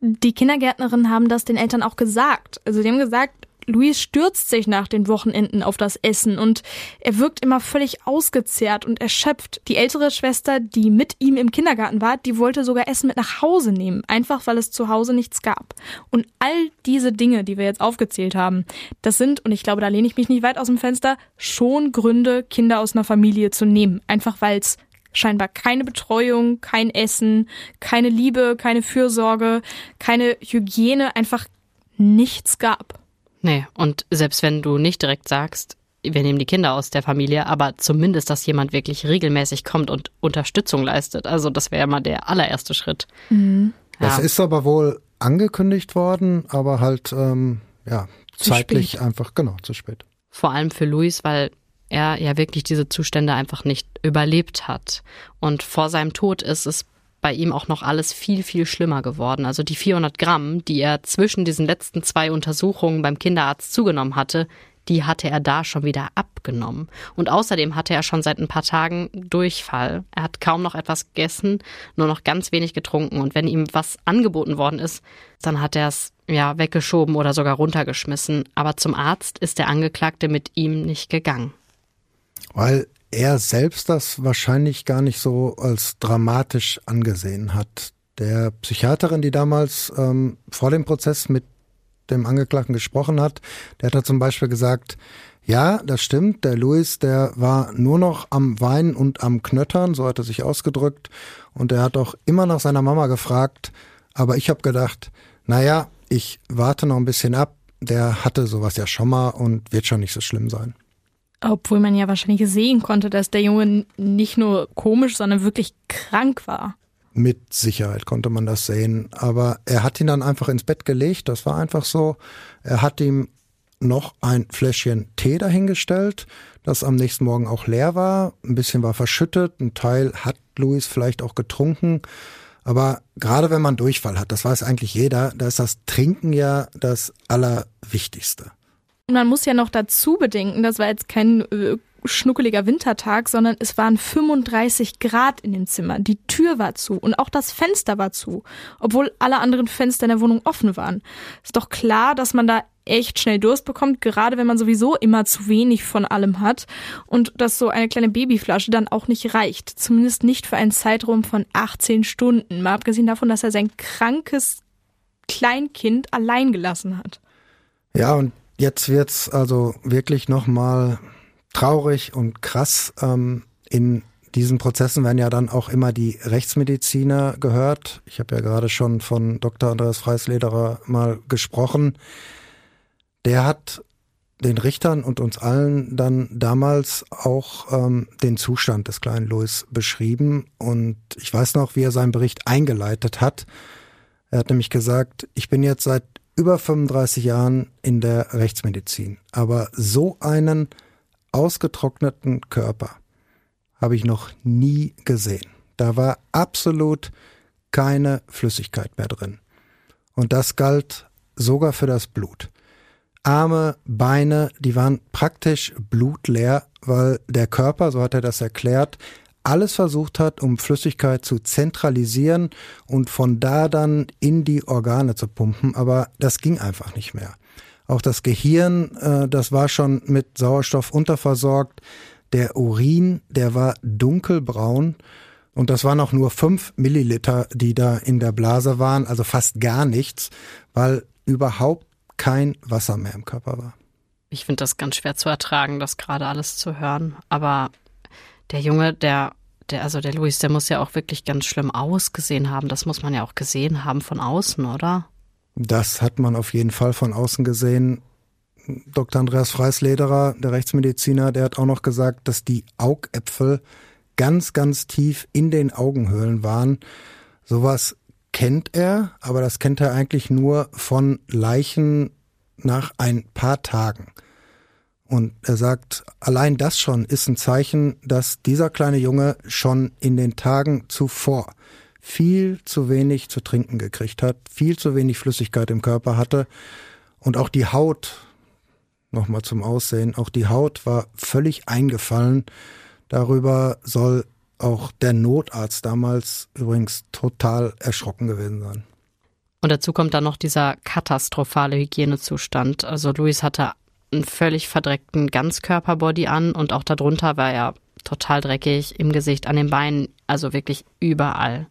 Die Kindergärtnerinnen haben das den Eltern auch gesagt. Also sie haben gesagt, Luis stürzt sich nach den Wochenenden auf das Essen und er wirkt immer völlig ausgezehrt und erschöpft. Die ältere Schwester, die mit ihm im Kindergarten war, die wollte sogar Essen mit nach Hause nehmen, einfach weil es zu Hause nichts gab. Und all diese Dinge, die wir jetzt aufgezählt haben, das sind, und ich glaube, da lehne ich mich nicht weit aus dem Fenster, schon Gründe, Kinder aus einer Familie zu nehmen. Einfach weil es scheinbar keine Betreuung, kein Essen, keine Liebe, keine Fürsorge, keine Hygiene, einfach nichts gab. Nee, und selbst wenn du nicht direkt sagst, wir nehmen die Kinder aus der Familie, aber zumindest, dass jemand wirklich regelmäßig kommt und Unterstützung leistet. Also das wäre mal der allererste Schritt. Mhm. Ja. Das ist aber wohl angekündigt worden, aber halt ähm, ja zeitlich spät. einfach genau zu spät. Vor allem für Luis, weil er ja wirklich diese Zustände einfach nicht überlebt hat. Und vor seinem Tod ist es bei ihm auch noch alles viel, viel schlimmer geworden. Also die 400 Gramm, die er zwischen diesen letzten zwei Untersuchungen beim Kinderarzt zugenommen hatte, die hatte er da schon wieder abgenommen. Und außerdem hatte er schon seit ein paar Tagen Durchfall. Er hat kaum noch etwas gegessen, nur noch ganz wenig getrunken. Und wenn ihm was angeboten worden ist, dann hat er es ja weggeschoben oder sogar runtergeschmissen. Aber zum Arzt ist der Angeklagte mit ihm nicht gegangen. Weil er selbst das wahrscheinlich gar nicht so als dramatisch angesehen hat. Der Psychiaterin, die damals ähm, vor dem Prozess mit dem Angeklagten gesprochen hat, der hat da zum Beispiel gesagt, ja, das stimmt, der Louis, der war nur noch am Weinen und am Knöttern, so hat er sich ausgedrückt, und er hat auch immer nach seiner Mama gefragt, aber ich habe gedacht, naja, ich warte noch ein bisschen ab, der hatte sowas ja schon mal und wird schon nicht so schlimm sein. Obwohl man ja wahrscheinlich sehen konnte, dass der Junge nicht nur komisch, sondern wirklich krank war. Mit Sicherheit konnte man das sehen. Aber er hat ihn dann einfach ins Bett gelegt. Das war einfach so. Er hat ihm noch ein Fläschchen Tee dahingestellt, das am nächsten Morgen auch leer war. Ein bisschen war verschüttet, ein Teil hat Louis vielleicht auch getrunken. Aber gerade wenn man Durchfall hat, das weiß eigentlich jeder, da ist das Trinken ja das Allerwichtigste. Man muss ja noch dazu bedenken, das war jetzt kein äh, schnuckeliger Wintertag, sondern es waren 35 Grad in dem Zimmer. Die Tür war zu und auch das Fenster war zu, obwohl alle anderen Fenster in der Wohnung offen waren. Ist doch klar, dass man da echt schnell Durst bekommt, gerade wenn man sowieso immer zu wenig von allem hat und dass so eine kleine Babyflasche dann auch nicht reicht. Zumindest nicht für einen Zeitraum von 18 Stunden. Mal abgesehen davon, dass er sein krankes Kleinkind allein gelassen hat. Ja, und jetzt wird's also wirklich nochmal traurig und krass. Ähm, in diesen Prozessen werden ja dann auch immer die Rechtsmediziner gehört. Ich habe ja gerade schon von Dr. Andreas Freislederer mal gesprochen. Der hat den Richtern und uns allen dann damals auch ähm, den Zustand des kleinen Louis beschrieben. Und ich weiß noch, wie er seinen Bericht eingeleitet hat. Er hat nämlich gesagt, ich bin jetzt seit über 35 Jahren in der Rechtsmedizin, aber so einen ausgetrockneten Körper habe ich noch nie gesehen. Da war absolut keine Flüssigkeit mehr drin. Und das galt sogar für das Blut. Arme, Beine, die waren praktisch blutleer, weil der Körper, so hat er das erklärt, alles versucht hat, um Flüssigkeit zu zentralisieren und von da dann in die Organe zu pumpen, aber das ging einfach nicht mehr. Auch das Gehirn, äh, das war schon mit Sauerstoff unterversorgt. Der Urin, der war dunkelbraun. Und das waren auch nur fünf Milliliter, die da in der Blase waren, also fast gar nichts, weil überhaupt kein Wasser mehr im Körper war. Ich finde das ganz schwer zu ertragen, das gerade alles zu hören. Aber der Junge, der, der, also der Luis, der muss ja auch wirklich ganz schlimm ausgesehen haben. Das muss man ja auch gesehen haben von außen, oder? Das hat man auf jeden Fall von außen gesehen. Dr. Andreas Freislederer, der Rechtsmediziner, der hat auch noch gesagt, dass die Augäpfel ganz, ganz tief in den Augenhöhlen waren. Sowas kennt er, aber das kennt er eigentlich nur von Leichen nach ein paar Tagen. Und er sagt, allein das schon ist ein Zeichen, dass dieser kleine Junge schon in den Tagen zuvor viel zu wenig zu trinken gekriegt hat, viel zu wenig Flüssigkeit im Körper hatte und auch die Haut, nochmal zum Aussehen, auch die Haut war völlig eingefallen. Darüber soll auch der Notarzt damals übrigens total erschrocken gewesen sein. Und dazu kommt dann noch dieser katastrophale Hygienezustand. Also Luis hatte einen völlig verdreckten Ganzkörperbody an und auch darunter war er total dreckig im Gesicht, an den Beinen, also wirklich überall.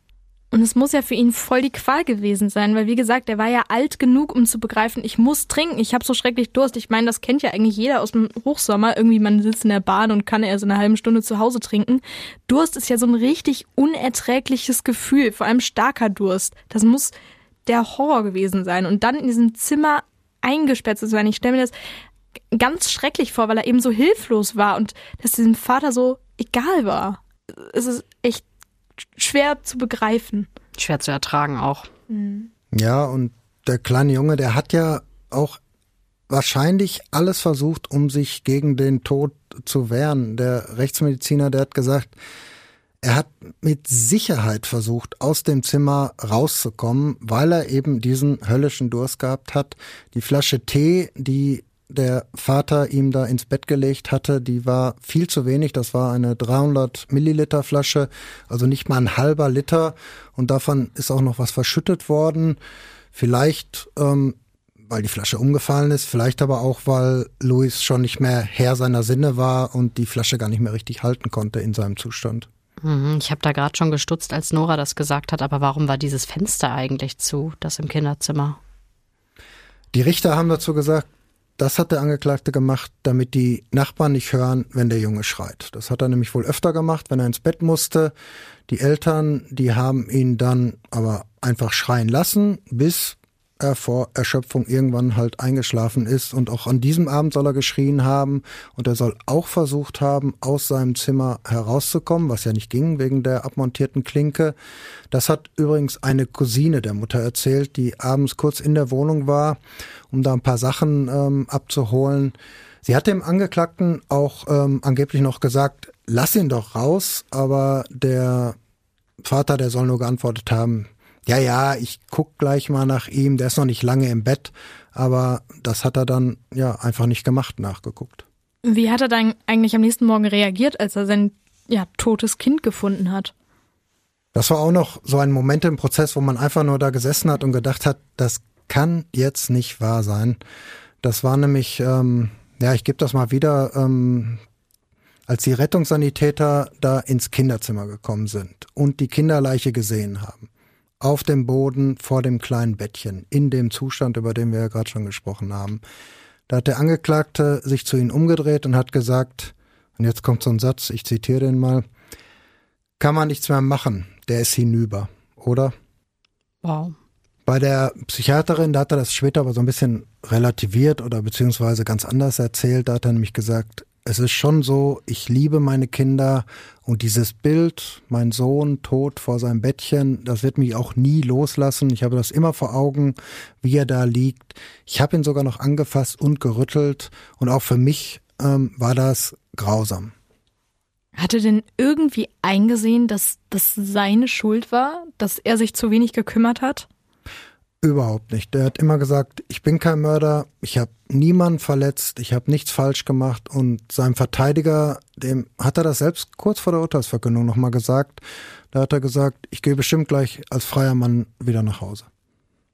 Und es muss ja für ihn voll die Qual gewesen sein, weil wie gesagt, er war ja alt genug, um zu begreifen, ich muss trinken, ich habe so schrecklich Durst. Ich meine, das kennt ja eigentlich jeder aus dem Hochsommer. Irgendwie man sitzt in der Bahn und kann erst in einer halben Stunde zu Hause trinken. Durst ist ja so ein richtig unerträgliches Gefühl, vor allem starker Durst. Das muss der Horror gewesen sein. Und dann in diesem Zimmer eingesperrt zu sein. Ich stelle mir das ganz schrecklich vor, weil er eben so hilflos war und dass diesem Vater so egal war. Es ist echt schwer zu begreifen. Schwer zu ertragen auch. Mhm. Ja, und der kleine Junge, der hat ja auch wahrscheinlich alles versucht, um sich gegen den Tod zu wehren. Der Rechtsmediziner, der hat gesagt, er hat mit Sicherheit versucht, aus dem Zimmer rauszukommen, weil er eben diesen höllischen Durst gehabt hat. Die Flasche Tee, die der Vater ihm da ins Bett gelegt hatte, die war viel zu wenig. Das war eine 300 Milliliter Flasche, also nicht mal ein halber Liter. Und davon ist auch noch was verschüttet worden. Vielleicht, ähm, weil die Flasche umgefallen ist, vielleicht aber auch, weil Luis schon nicht mehr Herr seiner Sinne war und die Flasche gar nicht mehr richtig halten konnte in seinem Zustand. Mhm, ich habe da gerade schon gestutzt, als Nora das gesagt hat, aber warum war dieses Fenster eigentlich zu, das im Kinderzimmer? Die Richter haben dazu gesagt, das hat der Angeklagte gemacht, damit die Nachbarn nicht hören, wenn der Junge schreit. Das hat er nämlich wohl öfter gemacht, wenn er ins Bett musste. Die Eltern, die haben ihn dann aber einfach schreien lassen, bis er vor Erschöpfung irgendwann halt eingeschlafen ist. Und auch an diesem Abend soll er geschrien haben und er soll auch versucht haben, aus seinem Zimmer herauszukommen, was ja nicht ging wegen der abmontierten Klinke. Das hat übrigens eine Cousine der Mutter erzählt, die abends kurz in der Wohnung war, um da ein paar Sachen ähm, abzuholen. Sie hat dem Angeklagten auch ähm, angeblich noch gesagt, lass ihn doch raus, aber der Vater, der soll nur geantwortet haben, ja, ja, ich guck gleich mal nach ihm, der ist noch nicht lange im Bett, aber das hat er dann ja einfach nicht gemacht, nachgeguckt. Wie hat er dann eigentlich am nächsten Morgen reagiert, als er sein ja, totes Kind gefunden hat? Das war auch noch so ein Moment im Prozess, wo man einfach nur da gesessen hat und gedacht hat, das kann jetzt nicht wahr sein. Das war nämlich, ähm, ja, ich gebe das mal wieder, ähm, als die Rettungssanitäter da ins Kinderzimmer gekommen sind und die Kinderleiche gesehen haben, auf dem Boden vor dem kleinen Bettchen, in dem Zustand, über den wir ja gerade schon gesprochen haben, da hat der Angeklagte sich zu ihnen umgedreht und hat gesagt, und jetzt kommt so ein Satz, ich zitiere den mal, kann man nichts mehr machen, der ist hinüber, oder? Wow. Bei der Psychiaterin, da hat er das später aber so ein bisschen relativiert oder beziehungsweise ganz anders erzählt, da hat er nämlich gesagt, es ist schon so, ich liebe meine Kinder und dieses Bild, mein Sohn tot vor seinem Bettchen, das wird mich auch nie loslassen. Ich habe das immer vor Augen, wie er da liegt. Ich habe ihn sogar noch angefasst und gerüttelt und auch für mich ähm, war das grausam. Hat er denn irgendwie eingesehen, dass das seine Schuld war, dass er sich zu wenig gekümmert hat? Überhaupt nicht. Der hat immer gesagt, ich bin kein Mörder, ich habe niemanden verletzt, ich habe nichts falsch gemacht und seinem Verteidiger, dem hat er das selbst kurz vor der Urteilsverkündung nochmal gesagt. Da hat er gesagt, ich gehe bestimmt gleich als freier Mann wieder nach Hause.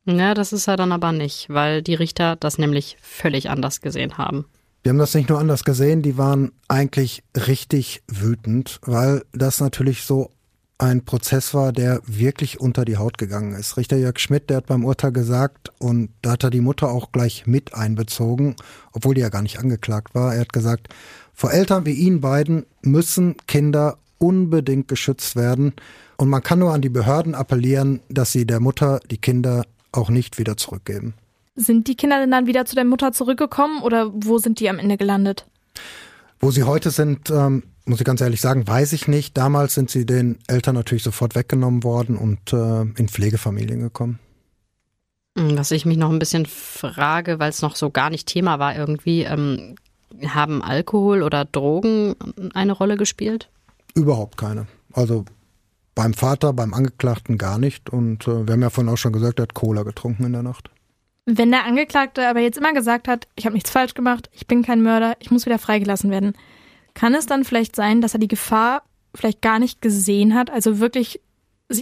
Ja, das ist er dann aber nicht, weil die Richter das nämlich völlig anders gesehen haben. Die haben das nicht nur anders gesehen, die waren eigentlich richtig wütend, weil das natürlich so ein Prozess war, der wirklich unter die Haut gegangen ist. Richter Jörg Schmidt, der hat beim Urteil gesagt, und da hat er die Mutter auch gleich mit einbezogen, obwohl die ja gar nicht angeklagt war. Er hat gesagt, vor Eltern wie Ihnen beiden müssen Kinder unbedingt geschützt werden. Und man kann nur an die Behörden appellieren, dass sie der Mutter die Kinder auch nicht wieder zurückgeben. Sind die Kinder denn dann wieder zu der Mutter zurückgekommen oder wo sind die am Ende gelandet? Wo sie heute sind, ähm, muss ich ganz ehrlich sagen, weiß ich nicht. Damals sind sie den Eltern natürlich sofort weggenommen worden und äh, in Pflegefamilien gekommen. Hm, was ich mich noch ein bisschen frage, weil es noch so gar nicht Thema war irgendwie, ähm, haben Alkohol oder Drogen eine Rolle gespielt? Überhaupt keine. Also beim Vater, beim Angeklagten gar nicht. Und äh, wir haben ja vorhin auch schon gesagt, er hat Cola getrunken in der Nacht. Wenn der Angeklagte aber jetzt immer gesagt hat, ich habe nichts falsch gemacht, ich bin kein Mörder, ich muss wieder freigelassen werden, kann es dann vielleicht sein, dass er die Gefahr vielleicht gar nicht gesehen hat? Also wirklich,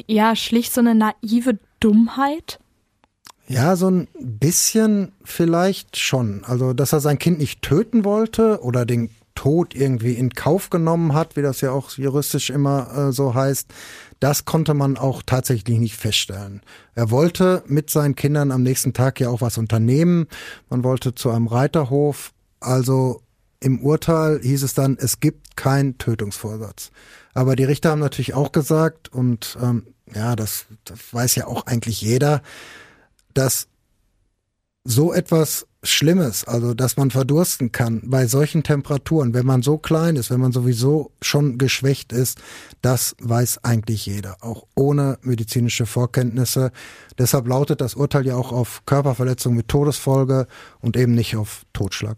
ja, schlicht so eine naive Dummheit? Ja, so ein bisschen vielleicht schon. Also, dass er sein Kind nicht töten wollte oder den Tod irgendwie in Kauf genommen hat, wie das ja auch juristisch immer äh, so heißt, das konnte man auch tatsächlich nicht feststellen. Er wollte mit seinen Kindern am nächsten Tag ja auch was unternehmen. Man wollte zu einem Reiterhof. Also im Urteil hieß es dann, es gibt keinen Tötungsvorsatz. Aber die Richter haben natürlich auch gesagt, und ähm, ja, das, das weiß ja auch eigentlich jeder, dass so etwas Schlimmes, also dass man verdursten kann bei solchen Temperaturen, wenn man so klein ist, wenn man sowieso schon geschwächt ist, das weiß eigentlich jeder, auch ohne medizinische Vorkenntnisse. Deshalb lautet das Urteil ja auch auf Körperverletzung mit Todesfolge und eben nicht auf Totschlag.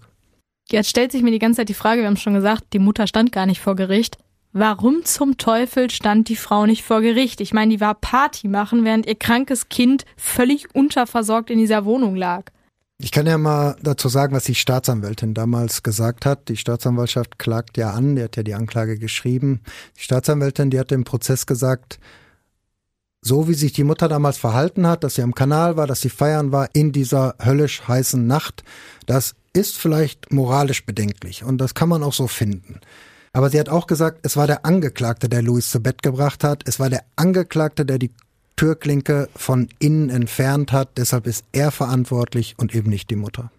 Jetzt stellt sich mir die ganze Zeit die Frage, wir haben schon gesagt, die Mutter stand gar nicht vor Gericht. Warum zum Teufel stand die Frau nicht vor Gericht? Ich meine, die war Party machen, während ihr krankes Kind völlig unterversorgt in dieser Wohnung lag. Ich kann ja mal dazu sagen, was die Staatsanwältin damals gesagt hat. Die Staatsanwaltschaft klagt ja an, die hat ja die Anklage geschrieben. Die Staatsanwältin, die hat im Prozess gesagt, so wie sich die Mutter damals verhalten hat, dass sie am Kanal war, dass sie feiern war in dieser höllisch heißen Nacht, das ist vielleicht moralisch bedenklich und das kann man auch so finden. Aber sie hat auch gesagt, es war der Angeklagte, der Louis zu Bett gebracht hat. Es war der Angeklagte, der die Türklinke von innen entfernt hat. Deshalb ist er verantwortlich und eben nicht die Mutter.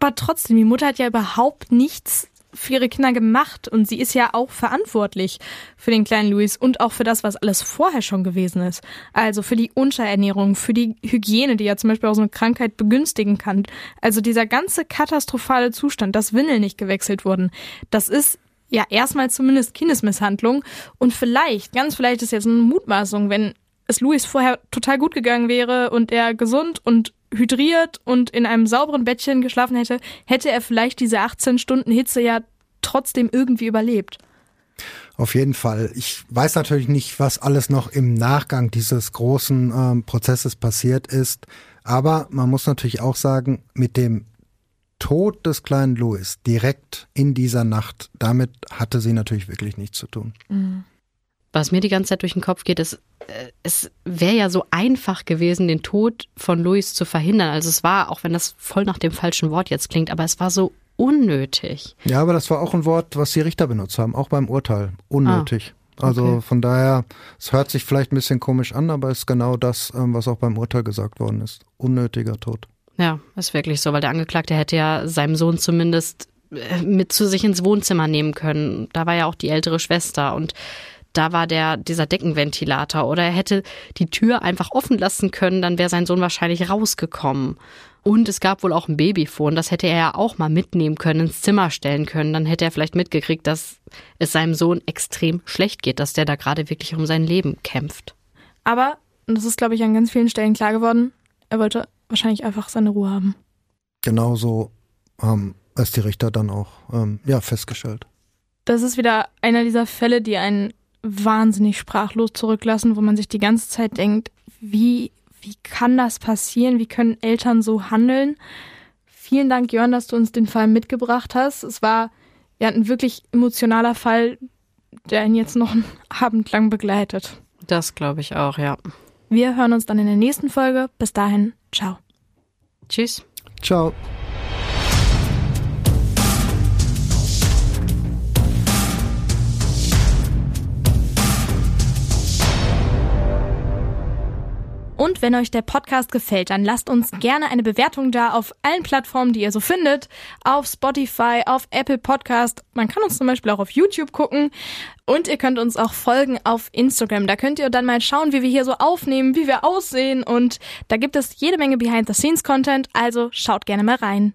Aber trotzdem, die Mutter hat ja überhaupt nichts für ihre Kinder gemacht und sie ist ja auch verantwortlich für den kleinen Louis und auch für das, was alles vorher schon gewesen ist. Also für die Unterernährung, für die Hygiene, die ja zum Beispiel auch so eine Krankheit begünstigen kann. Also dieser ganze katastrophale Zustand, dass Windeln nicht gewechselt wurden, das ist ja erstmal zumindest Kindesmisshandlung und vielleicht, ganz vielleicht ist jetzt eine Mutmaßung, wenn es Louis vorher total gut gegangen wäre und er gesund und hydriert und in einem sauberen Bettchen geschlafen hätte, hätte er vielleicht diese 18 Stunden Hitze ja trotzdem irgendwie überlebt. Auf jeden Fall. Ich weiß natürlich nicht, was alles noch im Nachgang dieses großen ähm, Prozesses passiert ist. Aber man muss natürlich auch sagen, mit dem Tod des kleinen Louis direkt in dieser Nacht, damit hatte sie natürlich wirklich nichts zu tun. Mhm. Was mir die ganze Zeit durch den Kopf geht, ist, äh, es wäre ja so einfach gewesen, den Tod von Louis zu verhindern. Also es war, auch wenn das voll nach dem falschen Wort jetzt klingt, aber es war so unnötig. Ja, aber das war auch ein Wort, was die Richter benutzt haben, auch beim Urteil. Unnötig. Ah, also okay. Von daher, es hört sich vielleicht ein bisschen komisch an, aber es ist genau das, ähm, was auch beim Urteil gesagt worden ist. Unnötiger Tod. Ja, ist wirklich so, weil der Angeklagte hätte ja seinem Sohn zumindest äh, mit zu sich ins Wohnzimmer nehmen können. Da war ja auch die ältere Schwester und da war der, dieser Deckenventilator oder er hätte die Tür einfach offen lassen können, dann wäre sein Sohn wahrscheinlich rausgekommen. Und es gab wohl auch ein Babyfon, das hätte er ja auch mal mitnehmen können, ins Zimmer stellen können. Dann hätte er vielleicht mitgekriegt, dass es seinem Sohn extrem schlecht geht, dass der da gerade wirklich um sein Leben kämpft. Aber, und das ist, glaube ich, an ganz vielen Stellen klar geworden, er wollte wahrscheinlich einfach seine Ruhe haben. Genauso haben es die Richter dann auch ähm, ja, festgestellt. Das ist wieder einer dieser Fälle, die einen wahnsinnig sprachlos zurücklassen, wo man sich die ganze Zeit denkt, wie, wie kann das passieren? Wie können Eltern so handeln? Vielen Dank, Jörn, dass du uns den Fall mitgebracht hast. Es war ja ein wirklich emotionaler Fall, der ihn jetzt noch einen Abend lang begleitet. Das glaube ich auch, ja. Wir hören uns dann in der nächsten Folge. Bis dahin, ciao. Tschüss. Ciao. Und wenn euch der Podcast gefällt, dann lasst uns gerne eine Bewertung da auf allen Plattformen, die ihr so findet. Auf Spotify, auf Apple Podcast. Man kann uns zum Beispiel auch auf YouTube gucken. Und ihr könnt uns auch folgen auf Instagram. Da könnt ihr dann mal schauen, wie wir hier so aufnehmen, wie wir aussehen. Und da gibt es jede Menge Behind-the-Scenes-Content. Also schaut gerne mal rein.